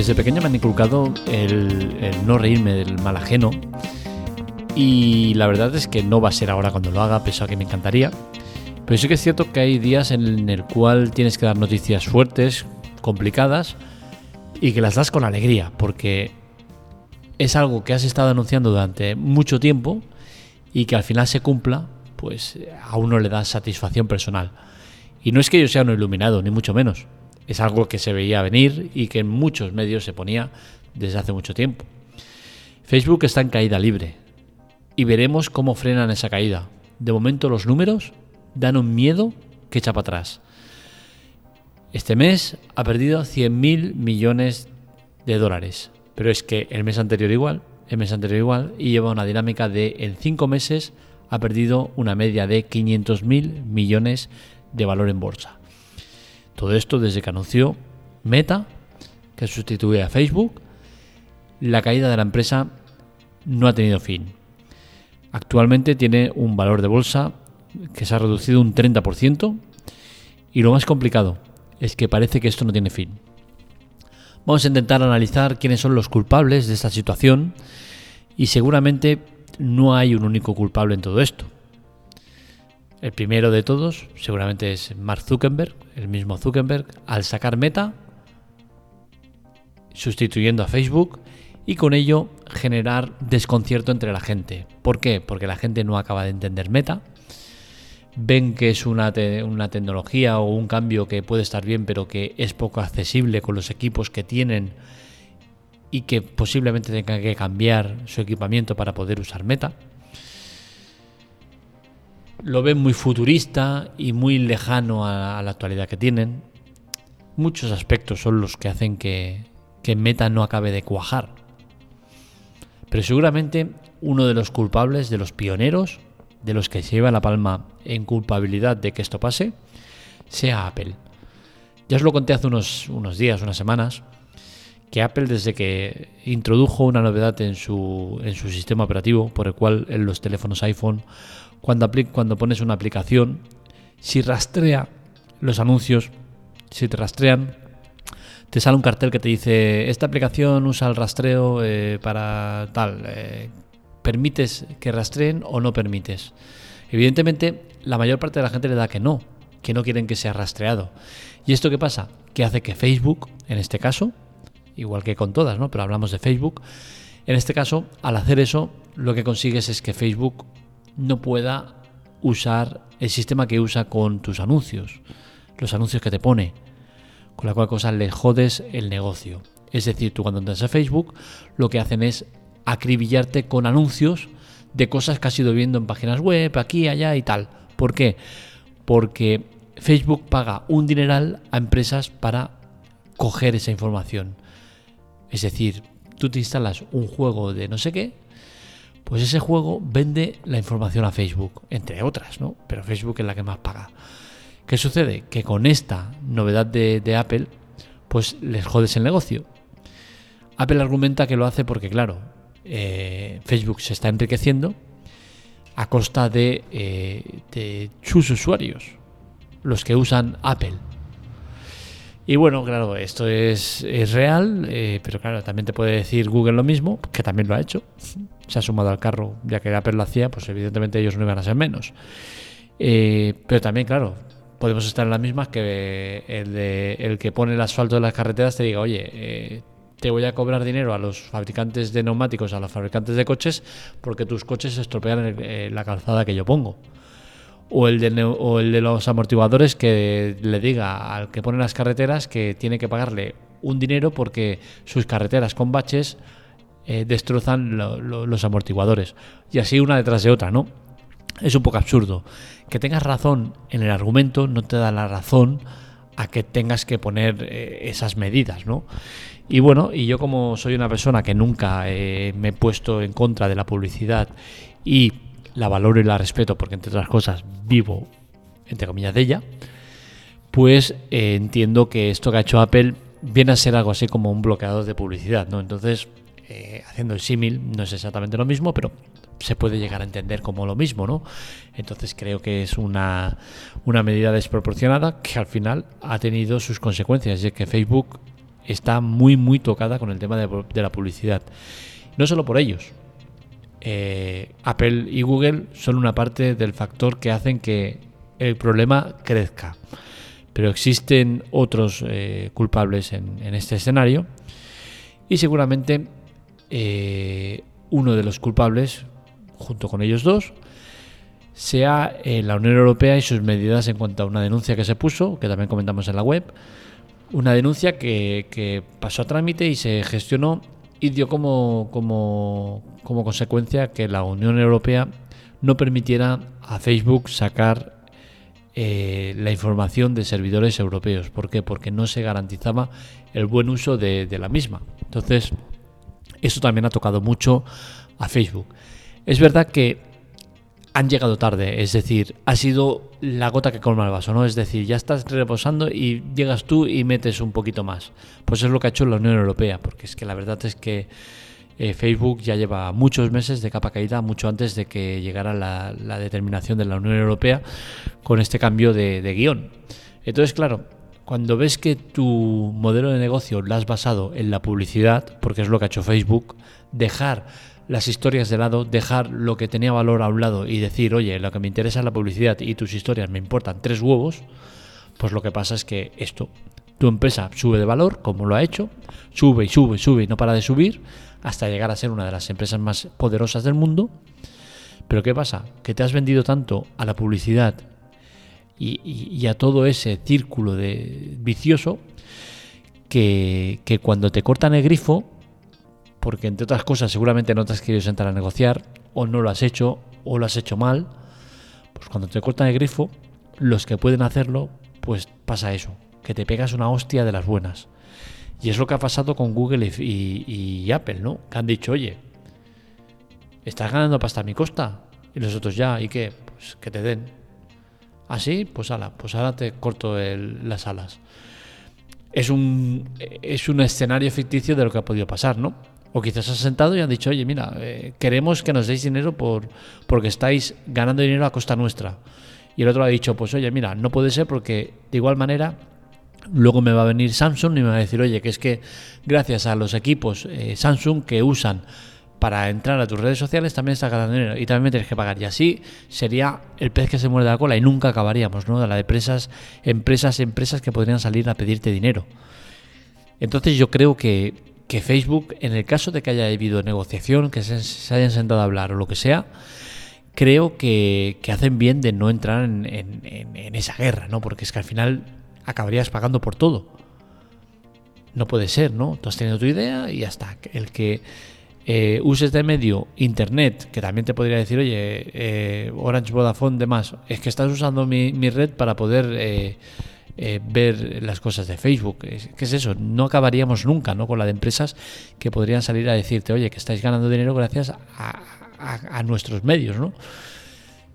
Desde pequeño me han inculcado el, no reírme del mal ajeno y la verdad es que no va a ser ahora cuando lo haga, pese a que me encantaría. Pero sí que es cierto que hay días en el cual tienes que dar noticias fuertes, complicadas, y que las das con alegría, porque es algo que has estado anunciando durante mucho tiempo y que al final se cumpla, pues a uno le da satisfacción personal. Y no es que yo sea un iluminado, ni mucho menos. Es algo que se veía venir y que en muchos medios se ponía desde hace mucho tiempo. Facebook está en caída libre y veremos cómo frenan esa caída. De momento los números dan un miedo que echa para atrás. Este mes ha perdido 100.000 millones de dólares, pero es que el mes anterior igual, el mes anterior igual, y lleva una dinámica de en 5 meses ha perdido una media de 500.000 millones de valor en bolsa. Todo esto desde que anunció Meta, que sustituye a Facebook, la caída de la empresa no ha tenido fin. Actualmente tiene un valor de bolsa que se ha reducido un 30% y lo más complicado es que parece que esto no tiene fin. Vamos a intentar analizar quiénes son los culpables de esta situación y seguramente no hay un único culpable en todo esto. El primero de todos seguramente es Mark Zuckerberg, el mismo Zuckerberg, al sacar Meta, sustituyendo a Facebook y con ello generar desconcierto entre la gente. ¿Por qué? Porque la gente no acaba de entender Meta, ven que es una, una, tecnología o un cambio que puede estar bien, pero que es poco accesible con los equipos que tienen y que posiblemente tengan que cambiar su equipamiento para poder usar Meta. Lo ven muy futurista y muy lejano a, la actualidad que tienen. Muchos aspectos son los que hacen que, que Meta no acabe de cuajar. Pero seguramente uno de los culpables, de los pioneros, de los que se lleva la palma en culpabilidad de que esto pase, sea Apple. Ya os lo conté hace unos, unos días, unas semanas, que Apple desde que introdujo una novedad en su, en su sistema operativo, por el cual en los teléfonos iPhone, cuando, pones una aplicación, si rastrea los anuncios, si te rastrean, te sale un cartel que te dice, esta aplicación usa el rastreo eh, para tal, eh, ¿permites que rastreen o no permites? Evidentemente, la mayor parte de la gente le da que no, que no quieren que sea rastreado. ¿Y esto qué pasa? Que hace que Facebook, en este caso, igual que con todas, ¿no? Pero hablamos de Facebook. En este caso, al hacer eso, lo que consigues es que Facebook no pueda usar el sistema que usa con tus anuncios, los anuncios que te pone, con la cual cosa le jodes el negocio. Es decir, tú cuando entras a Facebook, lo que hacen es acribillarte con anuncios de cosas que has ido viendo en páginas web, aquí, allá y tal. ¿Por qué? Porque Facebook paga un dineral a empresas para coger esa información. Es decir, tú te instalas un juego de no sé qué, pues ese juego vende la información a Facebook, entre otras, ¿no? Pero Facebook es la que más paga. ¿Qué sucede? Que con esta novedad de, Apple, pues les jodes el negocio. Apple argumenta que lo hace porque, claro, eh, Facebook se está enriqueciendo a costa de, eh, sus usuarios, los que usan Apple. Y bueno, claro, esto es, real, eh, pero claro, también te puede decir Google lo mismo, que también lo ha hecho. Se ha sumado al carro, ya que Apple lo hacía, pues evidentemente ellos no iban a ser menos. pero también, claro, podemos estar en las mismas que el, de, el que pone el asfalto de las carreteras te diga, oye, te voy a cobrar dinero a los fabricantes de neumáticos, a los fabricantes de coches, porque tus coches estropean eh, la calzada que yo pongo. O el, de, los amortiguadores que le diga al que pone las carreteras que tiene que pagarle un dinero porque sus carreteras con baches eh, destrozan los amortiguadores. Y así una detrás de otra, ¿no? Es un poco absurdo. Que tengas razón en el argumento no te da la razón a que tengas que poner eh, esas medidas, ¿no? Y bueno, y yo como soy una persona que nunca eh, me he puesto en contra de la publicidad y la valoro y la respeto porque entre otras cosas vivo, entre comillas, de ella, pues eh, entiendo que esto que ha hecho Apple viene a ser algo así como un bloqueador de publicidad, ¿no? Entonces, eh, haciendo el símil, no es exactamente lo mismo, pero se puede llegar a entender como lo mismo, ¿no? Entonces creo que es una, una medida desproporcionada que al final ha tenido sus consecuencias, y es que Facebook está muy, muy tocada con el tema de, de la publicidad. No solo por ellos. Eh, Apple y Google son una parte del factor que hacen que el problema crezca. Pero existen otros eh, culpables en, este escenario y seguramente eh, uno de los culpables, junto con ellos dos, sea la Unión Europea y sus medidas en cuanto a una denuncia que se puso, que también comentamos en la web, una denuncia que, pasó a trámite y se gestionó y dio como, como, como consecuencia que la Unión Europea no permitiera a Facebook sacar eh, la información de servidores europeos. ¿Por qué? Porque no se garantizaba el buen uso de, de la misma. Entonces, eso también ha tocado mucho a Facebook. Es verdad que han llegado tarde, es decir, ha sido la gota que colma el vaso, ¿no? Es decir, ya estás reposando y llegas tú y metes un poquito más. Pues es lo que ha hecho la Unión Europea, porque es que la verdad es que eh, Facebook ya lleva muchos meses de capa caída, mucho antes de que llegara la, determinación de la Unión Europea con este cambio de, de guion. Entonces, claro, cuando ves que tu modelo de negocio lo has basado en la publicidad, porque es lo que ha hecho Facebook, dejar las historias de lado, dejar lo que tenía valor a un lado y decir, oye, lo que me interesa es la publicidad y tus historias me importan tres huevos, pues lo que pasa es que esto, tu empresa sube de valor, como lo ha hecho, sube y sube y sube y no para de subir, hasta llegar a ser una de las empresas más poderosas del mundo. Pero ¿qué pasa? Que te has vendido tanto a la publicidad y, a todo ese círculo de vicioso que, que cuando te cortan el grifo, porque entre otras cosas seguramente no te has querido sentar a negociar, o no lo has hecho, o lo has hecho mal, pues cuando te cortan el grifo, los que pueden hacerlo, pues pasa eso, que te pegas una hostia de las buenas. Y es lo que ha pasado con Google y, Apple, ¿no? Que han dicho, oye, estás ganando pasta a mi costa. Y los otros ya, ¿y qué? Pues que te den. Así, ¿Ah, pues ala, pues ahora te corto las alas. Es un, es un escenario ficticio de lo que ha podido pasar, ¿no? O quizás has sentado y han dicho, oye, mira, eh, queremos que nos deis dinero por, porque estáis ganando dinero a costa nuestra. Y el otro ha dicho, pues oye, mira, no puede ser porque de igual manera luego me va a venir Samsung y me va a decir, oye, que es que gracias a los equipos eh, Samsung que usan para entrar a tus redes sociales también estás ganando dinero y también tienes que pagar. Y así sería el pez que se muerde la cola y nunca acabaríamos, ¿no? De la empresas, empresas, empresas que podrían salir a pedirte dinero. Entonces yo creo que que Facebook, en el caso de que haya habido negociación, que se, hayan sentado a hablar o lo que sea, creo que, hacen bien de no entrar en, esa guerra, ¿no? Porque es que al final acabarías pagando por todo. No puede ser, ¿no? Tú has tenido tu idea y ya está. El que eh, uses de medio Internet, que también te podría decir, oye, eh, Orange, Vodafone, demás, es que estás usando mi, red para poder... Eh, eh, ver las cosas de Facebook. ¿Qué es eso? No acabaríamos nunca ¿no? con la de empresas que podrían salir a decirte, oye, que estáis ganando dinero gracias a, nuestros medios. ¿no?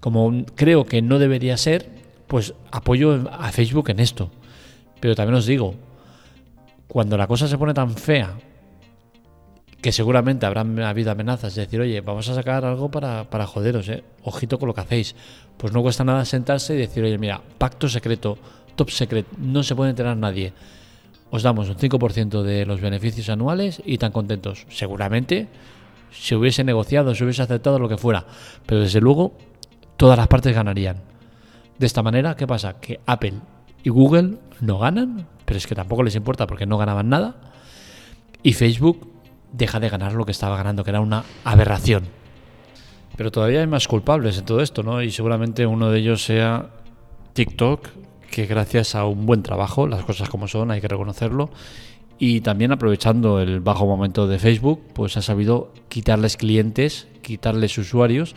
Como creo que no debería ser, pues apoyo a Facebook en esto. Pero también os digo, cuando la cosa se pone tan fea, que seguramente habrán habido amenazas de decir, oye, vamos a sacar algo para, para joderos, ¿eh? ojito con lo que hacéis. Pues no cuesta nada sentarse y decir, oye, mira, pacto secreto, top secret, no se puede enterar nadie. Os damos un 5% de los beneficios anuales y tan contentos. Seguramente se hubiese negociado, se hubiese aceptado lo que fuera, pero desde luego todas las partes ganarían. De esta manera, ¿qué pasa? Que Apple y Google no ganan, pero es que tampoco les importa porque no ganaban nada. Y Facebook deja de ganar lo que estaba ganando, que era una aberración. Pero todavía hay más culpables en todo esto, ¿no? Y seguramente uno de ellos sea TikTok, que gracias a un buen trabajo, las cosas como son, hay que reconocerlo, y también aprovechando el bajo momento de Facebook, pues ha sabido quitarles clientes, quitarles usuarios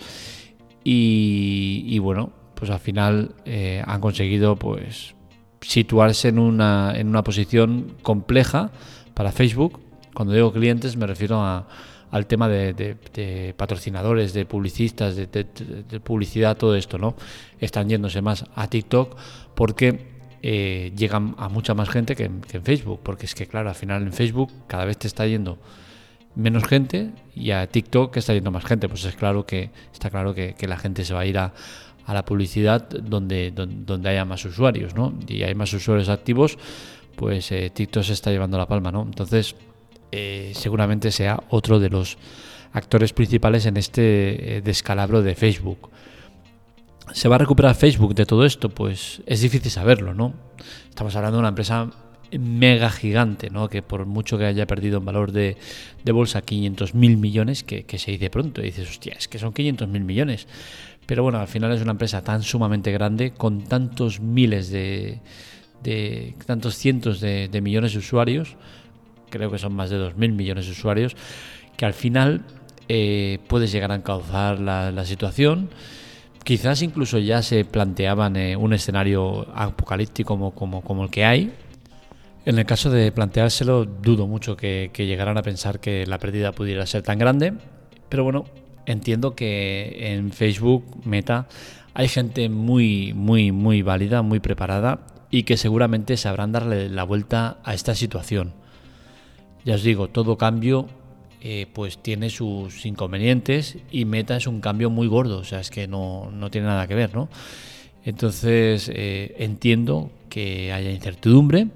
y, bueno, pues al final eh, han conseguido pues situarse en una, en una posición compleja para Facebook. Cuando digo clientes me refiero al tema de, patrocinadores, de publicistas, de, publicidad, todo esto, ¿no? Están yéndose más a TikTok porque eh, llegan a mucha más gente que en, Facebook, porque es que, claro, al final en Facebook cada vez te está yendo menos gente y a TikTok está yendo más gente, pues es claro que está claro que, la gente se va a ir a, la publicidad donde haya más usuarios, ¿no? Y hay más usuarios activos, pues eh, TikTok se está llevando la palma, ¿no? Entonces, eh, seguramente sea otro de los actores principales en este descalabro de Facebook. ¿Se va a recuperar Facebook de todo esto? Pues es difícil saberlo, ¿no? Estamos hablando de una empresa mega gigante, ¿no? Que por mucho que haya perdido en valor de, bolsa 500 mil millones, que, se dice pronto, y dices, hostia, es que son 500 mil millones. Pero bueno, al final es una empresa tan sumamente grande, con tantos miles de, de tantos cientos de, millones de usuarios, creo que son más de 2 mil millones de usuarios, que al final eh, puedes llegar a encauzar la, situación Quizás incluso ya se planteaban eh, un escenario apocalíptico como, el que hay. En el caso de planteárselo, dudo mucho que, llegaran a pensar que la pérdida pudiera ser tan grande. Pero bueno, entiendo que en Facebook, Meta, hay gente muy, muy, muy válida, muy preparada y que seguramente sabrán darle la vuelta a esta situación. Ya os digo, todo cambio eh, pues tiene sus inconvenientes y Meta es un cambio muy gordo, o sea, es que no, tiene nada que ver, ¿no? Entonces eh, entiendo que haya incertidumbre,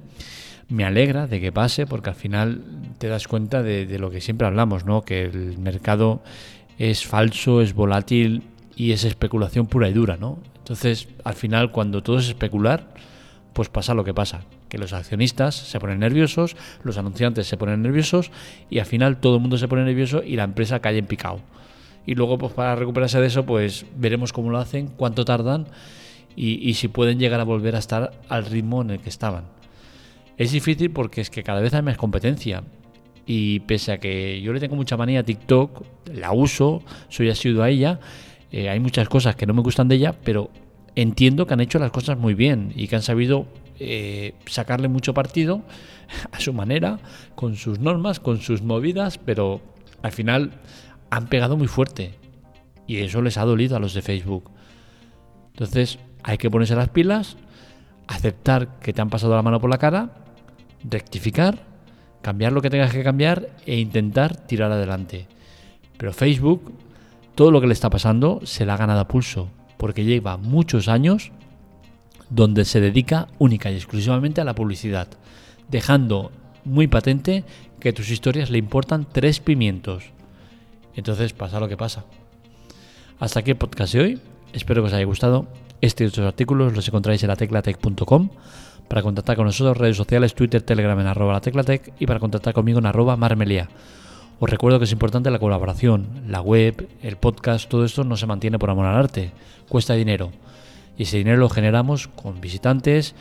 me alegra de que pase porque al final te das cuenta de, de, lo que siempre hablamos, ¿no? Que el mercado es falso, es volátil y es especulación pura y dura, ¿no? Entonces, al final, cuando todo es especular, pues pasa lo que pasa, que los accionistas se ponen nerviosos, los anunciantes se ponen nerviosos y al final todo el mundo se pone nervioso y la empresa cae en picado. Y luego pues para recuperarse de eso pues veremos cómo lo hacen, cuánto tardan y, si pueden llegar a volver a estar al ritmo en el que estaban. Es difícil porque es que cada vez hay más competencia y pese a que yo le tengo mucha manía a TikTok, la uso, soy asiduo a ella, eh, hay muchas cosas que no me gustan de ella, pero entiendo que han hecho las cosas muy bien y que han sabido eh, sacarle mucho partido a su manera, con sus normas, con sus movidas, pero al final han pegado muy fuerte y eso les ha dolido a los de Facebook. Entonces hay que ponerse las pilas, aceptar que te han pasado la mano por la cara, rectificar, cambiar lo que tengas que cambiar e intentar tirar adelante. Pero Facebook, todo lo que le está pasando, se la ha ganado a pulso porque lleva muchos años donde se dedica única y exclusivamente a la publicidad, dejando muy patente que tus historias le importan tres pimientos. Entonces pasa lo que pasa. Hasta aquí el podcast de hoy. Espero que os haya gustado. Este y otros artículos los encontráis en la teclatec.com. Para contactar con nosotros, redes sociales, Twitter, Telegram en arroba la teclatec y para contactar conmigo en arroba marmelia. Os recuerdo que es importante la colaboración. La web, el podcast, todo esto no se mantiene por amor al arte. Cuesta dinero. Y ese dinero lo generamos con visitantes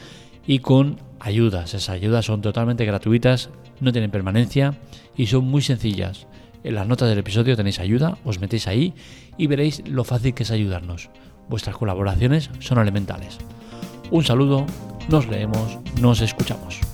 y con ayudas. Esas ayudas son totalmente gratuitas, no tienen permanencia y son muy sencillas. En las notas del episodio tenéis ayuda, os metéis ahí y veréis lo fácil que es ayudarnos. Vuestras colaboraciones son elementales. Un saludo, nos leemos, nos escuchamos.